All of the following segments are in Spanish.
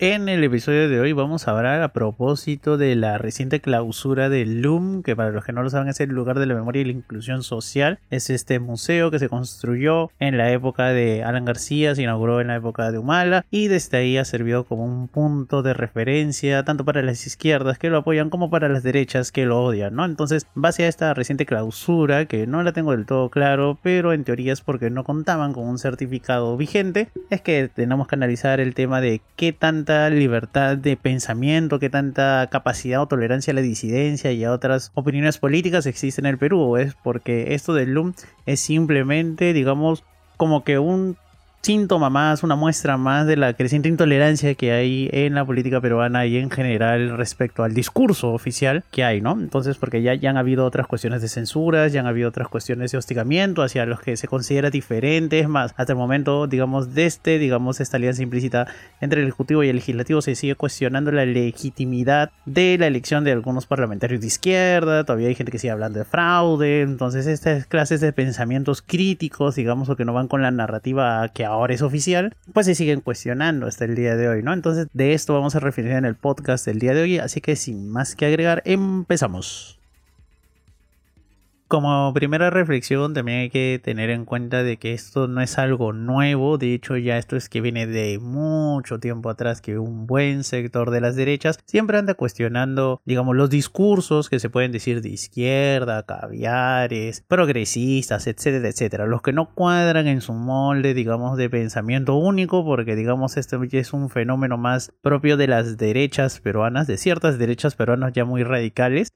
En el episodio de hoy vamos a hablar a propósito de la reciente clausura del LUM, que para los que no lo saben es el lugar de la memoria y la inclusión social. Es este museo que se construyó en la época de Alan García, se inauguró en la época de Humala y desde ahí ha servido como un punto de referencia tanto para las izquierdas que lo apoyan como para las derechas que lo odian, ¿no? Entonces, base a esta reciente clausura, que no la tengo del todo claro, pero en teoría es porque no contaban con un certificado vigente, es que tenemos que analizar el tema de qué tanto libertad de pensamiento, qué tanta capacidad o tolerancia a la disidencia y a otras opiniones políticas existe en el Perú. Es porque esto del LUM es simplemente, digamos, como que un síntoma más, una muestra más de la creciente intolerancia que hay en la política peruana y en general respecto al discurso oficial que hay, ¿no? Entonces, porque ya, ya han habido otras cuestiones de censuras, ya han habido otras cuestiones de hostigamiento hacia los que se considera diferentes, más hasta el momento, digamos, de este, digamos, esta alianza implícita entre el Ejecutivo y el Legislativo se sigue cuestionando la legitimidad de la elección de algunos parlamentarios de izquierda, todavía hay gente que sigue hablando de fraude, entonces estas clases de pensamientos críticos, digamos, o que no van con la narrativa que ahora es oficial, pues se siguen cuestionando hasta el día de hoy, ¿no? Entonces de esto vamos a referir en el podcast del día de hoy, así que sin más que agregar, empezamos como primera reflexión también hay que tener en cuenta de que esto no es algo nuevo, de hecho ya esto es que viene de mucho tiempo atrás que un buen sector de las derechas siempre anda cuestionando, digamos, los discursos que se pueden decir de izquierda, caviares, progresistas, etcétera, etcétera, los que no cuadran en su molde, digamos, de pensamiento único, porque digamos este es un fenómeno más propio de las derechas peruanas, de ciertas derechas peruanas ya muy radicales,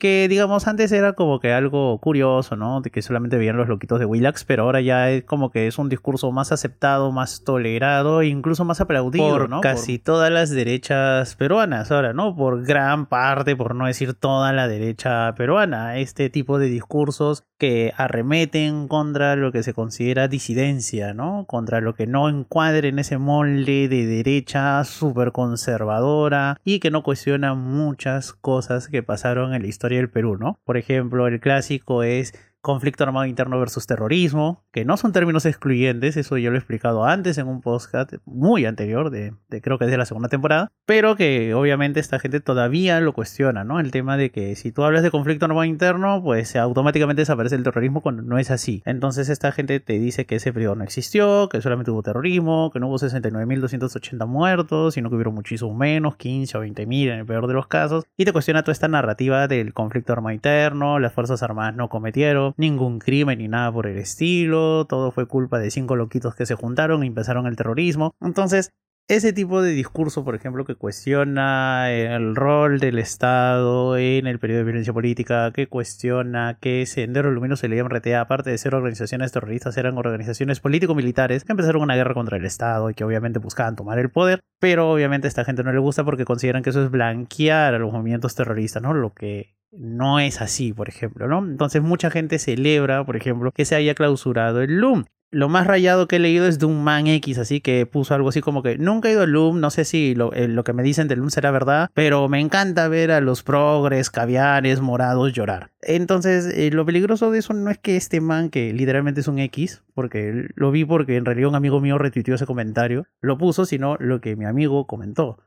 que digamos antes era como que algo curioso, ¿no? De que solamente veían los loquitos de Willax, pero ahora ya es como que es un discurso más aceptado, más tolerado e incluso más aplaudido, por ¿no? Casi todas las derechas peruanas ahora, ¿no? Por gran parte, por no decir toda la derecha peruana, este tipo de discursos que arremeten contra lo que se considera disidencia, ¿no? Contra lo que no encuadre en ese molde de derecha súper conservadora y que no cuestiona muchas cosas que pasaron en la historia del Perú, ¿no? Por ejemplo, el clásico es conflicto armado interno versus terrorismo, que no son términos excluyentes, eso yo lo he explicado antes en un podcast muy anterior, de, creo que es de la segunda temporada, pero que obviamente esta gente todavía lo cuestiona, ¿no? El tema de que si tú hablas de conflicto armado interno, pues automáticamente desaparece el terrorismo cuando no es así. Entonces esta gente te dice que ese periodo no existió, que solamente hubo terrorismo, que no hubo 69.280 muertos, sino que hubo muchísimo menos, 15 o 20.000 en el peor de los casos, y te cuestiona toda esta narrativa del conflicto armado interno, las Fuerzas Armadas no cometieron, ningún crimen ni nada por el estilo, todo fue culpa de cinco loquitos que se juntaron y empezaron el terrorismo. Entonces, ese tipo de discurso, por ejemplo, que cuestiona el rol del Estado en el periodo de violencia política, que cuestiona que Sendero Luminoso y la RTA, aparte de ser organizaciones terroristas, eran organizaciones político-militares que empezaron una guerra contra el Estado y que obviamente buscaban tomar el poder, pero obviamente a esta gente no le gusta porque consideran que eso es blanquear a los movimientos terroristas, ¿no? Lo que no es así, por ejemplo, ¿no? Entonces mucha gente celebra, por ejemplo, que se haya clausurado el LUM. Lo más rayado que he leído es de un man X, así que puso algo así como que nunca he ido al LUM, no sé si lo, eh, que me dicen del LUM será verdad, pero me encanta ver a los progres, caviares, morados llorar. Entonces, eh, lo peligroso de eso no es que este man, que literalmente es un X, porque lo vi porque en realidad un amigo mío retuiteó ese comentario, lo puso, sino lo que mi amigo comentó,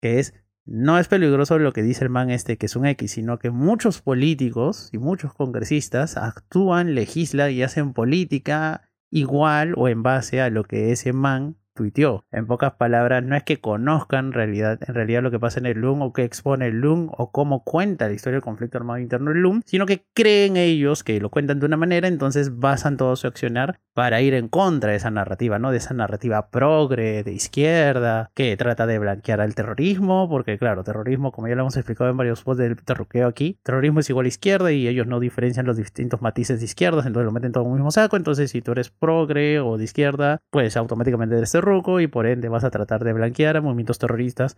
que es no es peligroso lo que dice el man este que es un X, sino que muchos políticos y muchos congresistas actúan, legislan y hacen política igual o en base a lo que ese man tuiteó. En pocas palabras, no es que conozcan realidad, en realidad lo que pasa en el LUM o que expone el LUM o cómo cuenta la historia del conflicto armado interno del LUM, sino que creen ellos que lo cuentan de una manera, entonces basan todo su accionar para ir en contra de esa narrativa, ¿no? De esa narrativa progre, de izquierda, que trata de blanquear al terrorismo, porque claro, terrorismo, como ya lo hemos explicado en varios posts del terruqueo aquí, terrorismo es igual a izquierda y ellos no diferencian los distintos matices de izquierdas, entonces lo meten todo en un mismo saco, entonces si tú eres progre o de izquierda, pues automáticamente eres y por ende vas a tratar de blanquear a movimientos terroristas,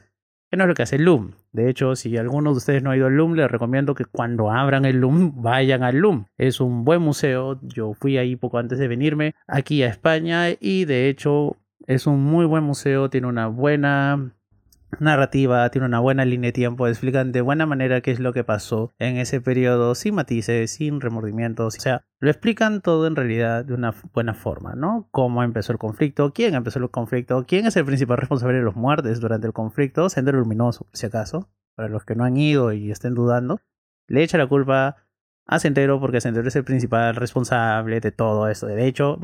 que no es lo que hace el LUM. De hecho, si alguno de ustedes no ha ido al LUM, les recomiendo que cuando abran el LUM vayan al LUM. Es un buen museo, yo fui ahí poco antes de venirme aquí a España y de hecho Es un muy buen museo, tiene una buena narrativa, tiene una buena línea de tiempo, explican de buena manera qué es lo que pasó en ese periodo, sin matices, sin remordimientos, o sea, lo explican todo en realidad de una buena forma, ¿no? Cómo empezó el conflicto, quién empezó el conflicto, quién es el principal responsable de los muertes durante el conflicto, Sendero Luminoso, si acaso, para los que no han ido y estén dudando, le echa la culpa a Sendero porque Sendero es el principal responsable de todo esto. De hecho,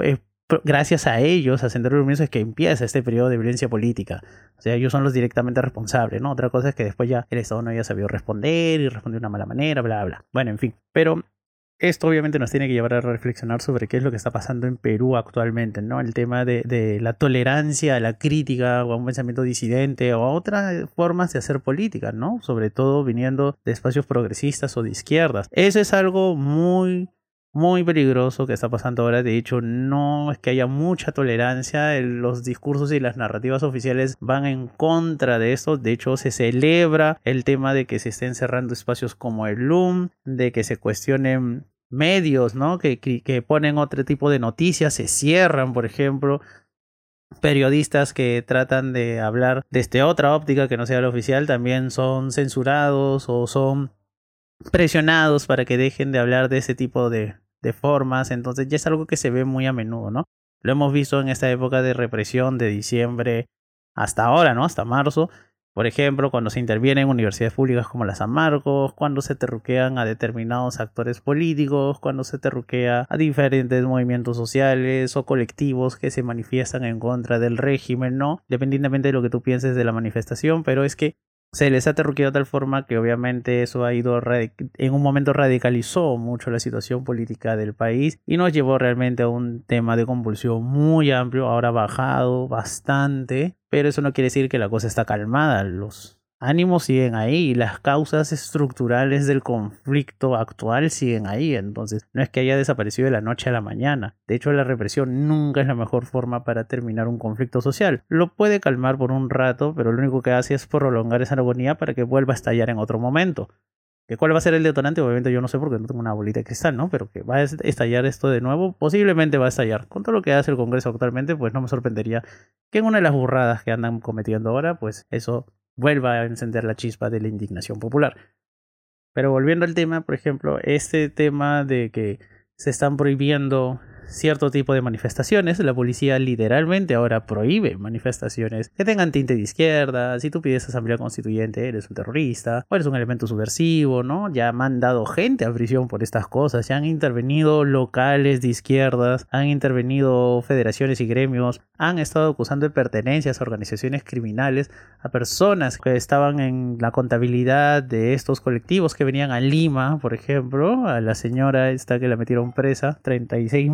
gracias a ellos, a Sendero Luminoso, es que empieza este periodo de violencia política. O sea, ellos son los directamente responsables, ¿no? Otra cosa es que después ya el Estado no haya sabido responder y respondió de una mala manera, bla, bla. Bueno, en fin. Pero esto obviamente nos tiene que llevar a reflexionar sobre qué es lo que está pasando en Perú actualmente, ¿no? El tema de, de, la tolerancia a la crítica o a un pensamiento disidente o a otras formas de hacer política, ¿no? Sobre todo viniendo de espacios progresistas o de izquierdas. Eso es algo muy muy peligroso que está pasando ahora. De hecho, no es que haya mucha tolerancia. Los discursos y las narrativas oficiales van en contra de esto. De hecho, se celebra el tema de que se estén cerrando espacios como el LUM, de que se cuestionen medios, ¿no? Que, ponen otro tipo de noticias, se cierran, por ejemplo. Periodistas que tratan de hablar desde otra óptica que no sea la oficial también son censurados o son presionados para que dejen de hablar de ese tipo de, formas, entonces ya es algo que se ve muy a menudo, ¿no? Lo hemos visto en esta época de represión de diciembre hasta ahora, ¿no? Hasta marzo. Por ejemplo, cuando se interviene en universidades públicas como la San cuando se terruquean a determinados actores políticos, cuando se terruquea a diferentes movimientos sociales o colectivos que se manifiestan en contra del régimen, ¿no? Dependientemente de lo que tú pienses de la manifestación, pero es que se les ha terruqueado de tal forma que obviamente eso ha ido en un momento radicalizó mucho la situación política del país y nos llevó realmente a un tema de convulsión muy amplio, ahora bajado bastante, pero eso no quiere decir que la cosa está calmada, los ánimos siguen ahí las causas estructurales del conflicto actual siguen ahí. Entonces, no es que haya desaparecido de la noche a la mañana. De hecho, la represión nunca es la mejor forma para terminar un conflicto social. Lo puede calmar por un rato, pero lo único que hace es prolongar esa agonía para que vuelva a estallar en otro momento. ¿Que ¿Cuál va a ser el detonante? Obviamente yo no sé porque no tengo una bolita de cristal, ¿no? Pero que va a estallar esto de nuevo, posiblemente va a estallar. Con todo lo que hace el Congreso actualmente, pues no me sorprendería que en una de las burradas que andan cometiendo ahora, pues eso vuelva a encender la chispa de la indignación popular. Pero volviendo al tema, por ejemplo, este tema de que se están prohibiendo cierto tipo de manifestaciones, la policía literalmente ahora prohíbe manifestaciones que tengan tinte de izquierda, si tú pides asamblea constituyente eres un terrorista o eres un elemento subversivo, ¿no? Ya han mandado gente a prisión por estas cosas, ya han intervenido locales de izquierdas, han intervenido federaciones y gremios, han estado acusando de pertenencias a organizaciones criminales a personas que estaban en la contabilidad de estos colectivos que venían a Lima, por ejemplo, a la señora esta que la metieron presa 36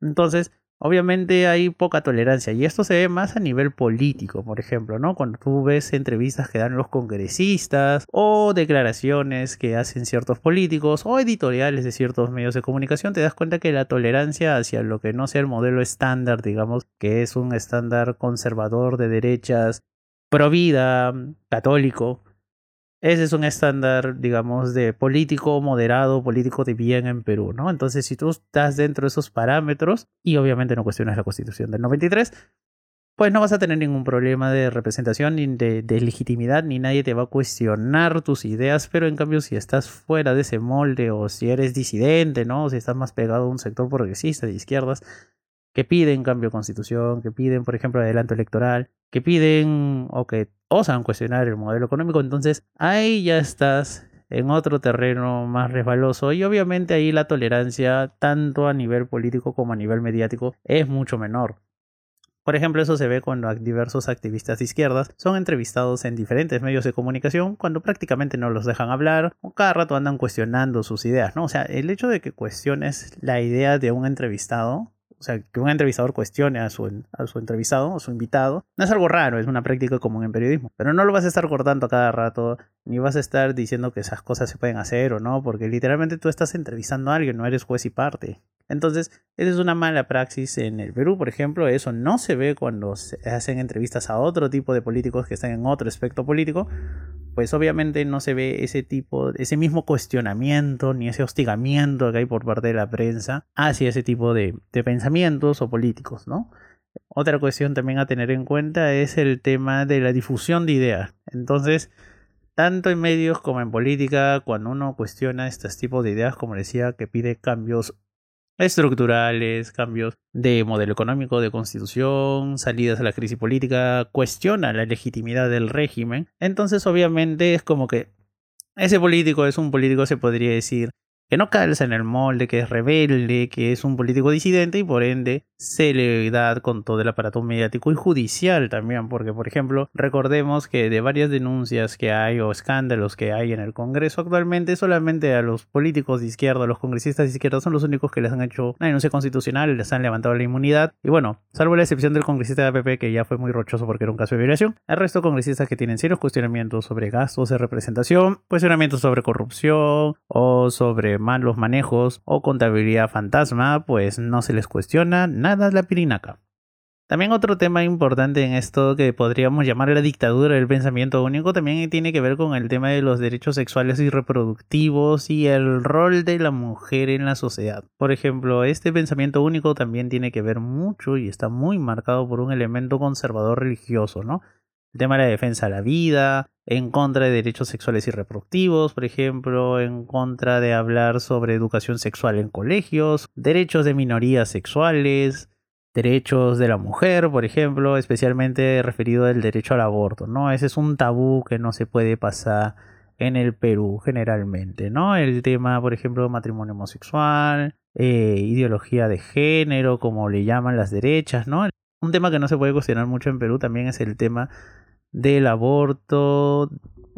entonces, obviamente hay poca tolerancia y esto se ve más a nivel político, por ejemplo, ¿no? Cuando tú ves entrevistas que dan los congresistas o declaraciones que hacen ciertos políticos o editoriales de ciertos medios de comunicación, te das cuenta que la tolerancia hacia lo que no sea el modelo estándar, digamos, que es un estándar conservador de derechas, pro vida, católico, ese es un estándar, digamos, de político moderado, político de bien en Perú, ¿no? Entonces, si tú estás dentro de esos parámetros y obviamente no cuestionas la constitución del 93, pues no vas a tener ningún problema de representación ni de, legitimidad, ni nadie te va a cuestionar tus ideas, pero en cambio si estás fuera de ese molde o si eres disidente, ¿no? O si estás más pegado a un sector progresista de izquierdas, que piden cambio de constitución, que piden, por ejemplo, adelanto electoral, que piden o que osan cuestionar el modelo económico, entonces ahí ya estás en otro terreno más resbaloso y obviamente ahí la tolerancia tanto a nivel político como a nivel mediático es mucho menor. Por ejemplo, eso se ve cuando diversos activistas de izquierdas son entrevistados en diferentes medios de comunicación cuando prácticamente no los dejan hablar o cada rato andan cuestionando sus ideas, ¿no? O sea, el hecho de que cuestiones la idea de un entrevistado o sea, que un entrevistador cuestione a su, a su entrevistado o su invitado, no es algo raro, es una práctica común en periodismo. Pero no lo vas a estar cortando cada rato, ni vas a estar diciendo que esas cosas se pueden hacer o no, porque literalmente tú estás entrevistando a alguien, no eres juez y parte. Entonces, esa es una mala praxis en el Perú, por ejemplo, eso no se ve cuando se hacen entrevistas a otro tipo de políticos que están en otro aspecto político, pues obviamente no se ve ese tipo, ese mismo cuestionamiento ni ese hostigamiento que hay por parte de la prensa hacia ese tipo de, de pensamientos o políticos, ¿no? Otra cuestión también a tener en cuenta es el tema de la difusión de ideas. Entonces, tanto en medios como en política, cuando uno cuestiona estos tipos de ideas, como decía, que pide cambios estructurales, cambios de modelo económico, de constitución, salidas a la crisis política, cuestiona la legitimidad del régimen, entonces obviamente es como que ese político es un político, se podría decir, que no calza en el molde, que es rebelde, que es un político disidente y por ende se le da con todo el aparato mediático y judicial también, porque por ejemplo recordemos que de varias denuncias que hay o escándalos que hay en el Congreso actualmente solamente a los políticos de izquierda, los congresistas de izquierda son los únicos que les han hecho una denuncia constitucional, les han levantado la inmunidad y bueno, salvo la excepción del congresista de APP que ya fue muy rochoso porque era un caso de violación, el resto de congresistas que tienen serios cuestionamientos sobre gastos de representación, cuestionamientos sobre corrupción o sobre malos manejos o contabilidad fantasma, pues no se les cuestiona nada la pirinaca. También otro tema importante en esto que podríamos llamar la dictadura del pensamiento único también tiene que ver con el tema de los derechos sexuales y reproductivos y el rol de la mujer en la sociedad. Por ejemplo, este pensamiento único también tiene que ver mucho y está muy marcado por un elemento conservador religioso, ¿no? El tema de la defensa de la vida, en contra de derechos sexuales y reproductivos, por ejemplo, en contra de hablar sobre educación sexual en colegios, derechos de minorías sexuales, derechos de la mujer, por ejemplo, especialmente referido al derecho al aborto, ¿no? Ese es un tabú que no se puede pasar en el Perú generalmente, ¿no? El tema, por ejemplo, matrimonio homosexual, eh, ideología de género, como le llaman las derechas, ¿no? Un tema que no se puede cuestionar mucho en Perú también es el tema del aborto.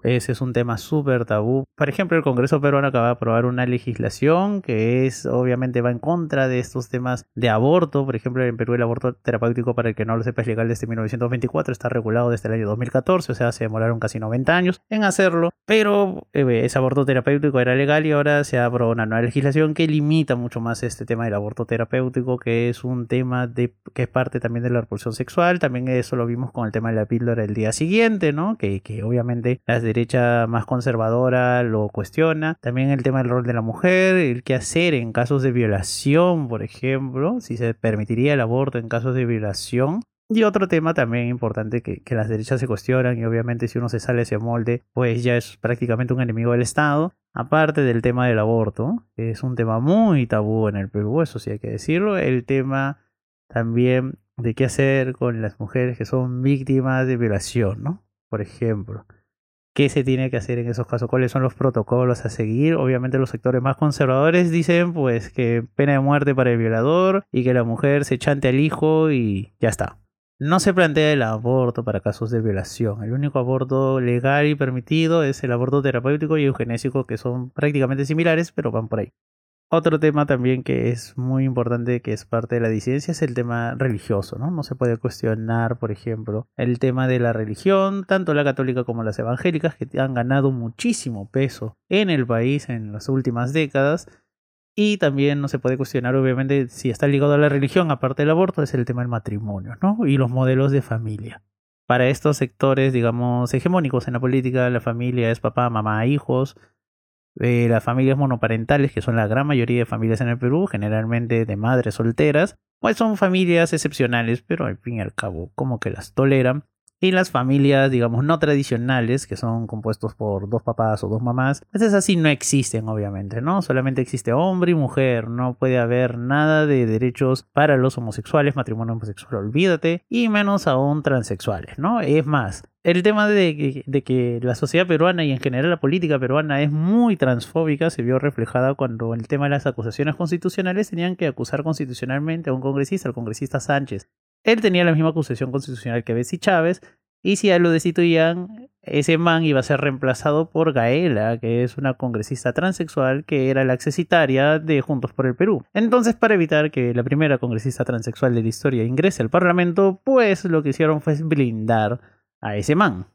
Ese es un tema súper tabú. Por ejemplo, el Congreso peruano acaba de aprobar una legislación que es, obviamente, va en contra de estos temas de aborto. Por ejemplo, en Perú el aborto terapéutico, para el que no lo sepa, es legal desde 1924, está regulado desde el año 2014, o sea, se demoraron casi 90 años en hacerlo. Pero eh, ese aborto terapéutico era legal y ahora se ha aprobado una nueva legislación que limita mucho más este tema del aborto terapéutico, que es un tema de, que es parte también de la repulsión sexual. También eso lo vimos con el tema de la píldora el día siguiente, ¿no? Que, que obviamente las derecha más conservadora lo cuestiona. También el tema del rol de la mujer, el qué hacer en casos de violación, por ejemplo, si se permitiría el aborto en casos de violación. Y otro tema también importante que, que, las derechas se cuestionan y obviamente si uno se sale ese molde, pues ya es prácticamente un enemigo del Estado. Aparte del tema del aborto, que es un tema muy tabú en el Perú, eso sí hay que decirlo, el tema también de qué hacer con las mujeres que son víctimas de violación, ¿no? Por ejemplo qué se tiene que hacer en esos casos, cuáles son los protocolos a seguir. Obviamente los sectores más conservadores dicen pues que pena de muerte para el violador y que la mujer se chante al hijo y ya está. No se plantea el aborto para casos de violación. El único aborto legal y permitido es el aborto terapéutico y eugenésico que son prácticamente similares pero van por ahí. Otro tema también que es muy importante, que es parte de la disidencia, es el tema religioso, ¿no? No se puede cuestionar, por ejemplo, el tema de la religión, tanto la católica como las evangélicas, que han ganado muchísimo peso en el país en las últimas décadas. Y también no se puede cuestionar, obviamente, si está ligado a la religión, aparte del aborto, es el tema del matrimonio, ¿no? Y los modelos de familia. Para estos sectores, digamos, hegemónicos en la política, la familia es papá, mamá, hijos, las familias monoparentales, que son la gran mayoría de familias en el Perú, generalmente de madres solteras, pues son familias excepcionales, pero al fin y al cabo como que las toleran. Y las familias, digamos, no tradicionales, que son compuestos por dos papás o dos mamás, pues esas sí no existen, obviamente, ¿no? Solamente existe hombre y mujer, no puede haber nada de derechos para los homosexuales, matrimonio homosexual, olvídate, y menos aún transexuales, ¿no? Es más, el tema de que, la sociedad peruana y en general la política peruana es muy transfóbica se vio reflejada cuando el tema de las acusaciones constitucionales tenían que acusar constitucionalmente a un congresista, al congresista Sánchez. Él tenía la misma acusación constitucional que Betsy Chávez, y si a él lo destituían, ese man iba a ser reemplazado por Gaela, que es una congresista transexual que era la accesitaria de Juntos por el Perú. Entonces, para evitar que la primera congresista transexual de la historia ingrese al Parlamento, pues lo que hicieron fue blindar a ese man.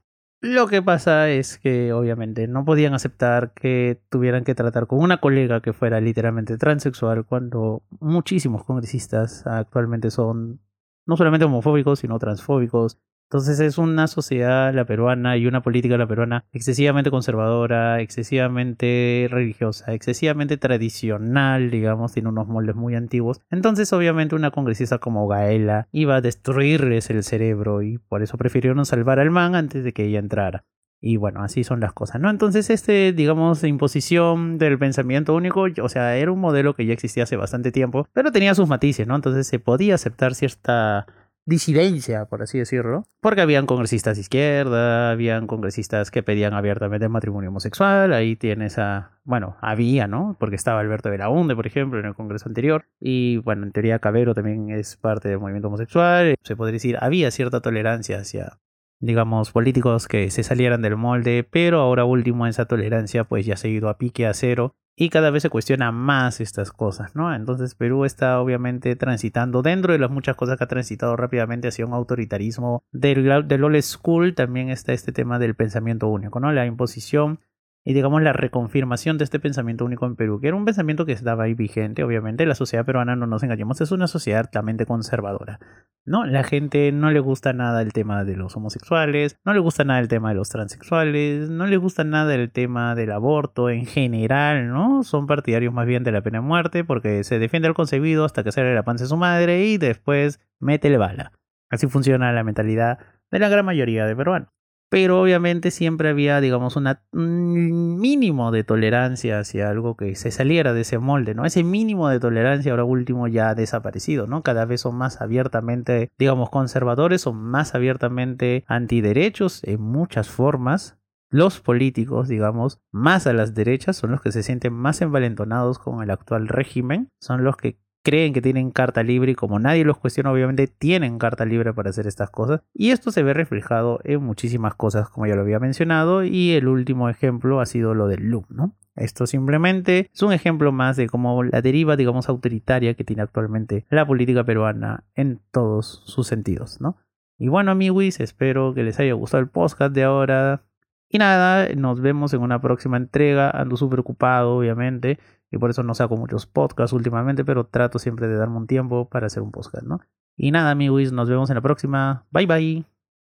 Lo que pasa es que obviamente no podían aceptar que tuvieran que tratar con una colega que fuera literalmente transexual cuando muchísimos congresistas actualmente son no solamente homofóbicos, sino transfóbicos, Entonces es una sociedad, la peruana, y una política, la peruana, excesivamente conservadora, excesivamente religiosa, excesivamente tradicional, digamos, tiene unos moldes muy antiguos. Entonces obviamente una congresista como Gaela iba a destruirles el cerebro y por eso prefirieron salvar al man antes de que ella entrara. Y bueno, así son las cosas, ¿no? Entonces, este, digamos, imposición del pensamiento único, o sea, era un modelo que ya existía hace bastante tiempo, pero tenía sus matices, ¿no? Entonces se podía aceptar cierta disidencia, por así decirlo, porque habían congresistas de izquierda, habían congresistas que pedían abiertamente matrimonio homosexual, ahí tienes a, bueno, había, ¿no? Porque estaba Alberto Belaunde, por ejemplo, en el congreso anterior, y bueno, en teoría Cabero también es parte del movimiento homosexual, se podría decir, había cierta tolerancia hacia digamos, políticos que se salieran del molde, pero ahora último esa tolerancia pues ya se ha ido a pique a cero y cada vez se cuestiona más estas cosas, ¿no? Entonces Perú está obviamente transitando dentro de las muchas cosas que ha transitado rápidamente hacia un autoritarismo del, del old school, también está este tema del pensamiento único, ¿no? La imposición y digamos la reconfirmación de este pensamiento único en Perú, que era un pensamiento que estaba ahí vigente, obviamente la sociedad peruana, no nos engañemos, es una sociedad altamente conservadora, ¿no? La gente no le gusta nada el tema de los homosexuales, no le gusta nada el tema de los transexuales, no le gusta nada el tema del aborto en general, ¿no? Son partidarios más bien de la pena de muerte porque se defiende al concebido hasta que sale la panza de su madre y después métele bala. Así funciona la mentalidad de la gran mayoría de peruanos pero obviamente siempre había, digamos, un mínimo de tolerancia hacia algo que se saliera de ese molde, ¿no? Ese mínimo de tolerancia ahora último ya ha desaparecido, ¿no? Cada vez son más abiertamente, digamos, conservadores, son más abiertamente antiderechos en muchas formas. Los políticos, digamos, más a las derechas, son los que se sienten más envalentonados con el actual régimen, son los que creen que tienen carta libre y como nadie los cuestiona, obviamente tienen carta libre para hacer estas cosas. Y esto se ve reflejado en muchísimas cosas, como ya lo había mencionado, y el último ejemplo ha sido lo del loop, ¿no? Esto simplemente es un ejemplo más de cómo la deriva, digamos, autoritaria que tiene actualmente la política peruana en todos sus sentidos, ¿no? Y bueno, amigos, espero que les haya gustado el podcast de ahora. Y nada, nos vemos en una próxima entrega. Ando súper ocupado, obviamente y por eso no saco muchos podcasts últimamente, pero trato siempre de darme un tiempo para hacer un podcast, ¿no? Y nada, amigos, nos vemos en la próxima. Bye bye.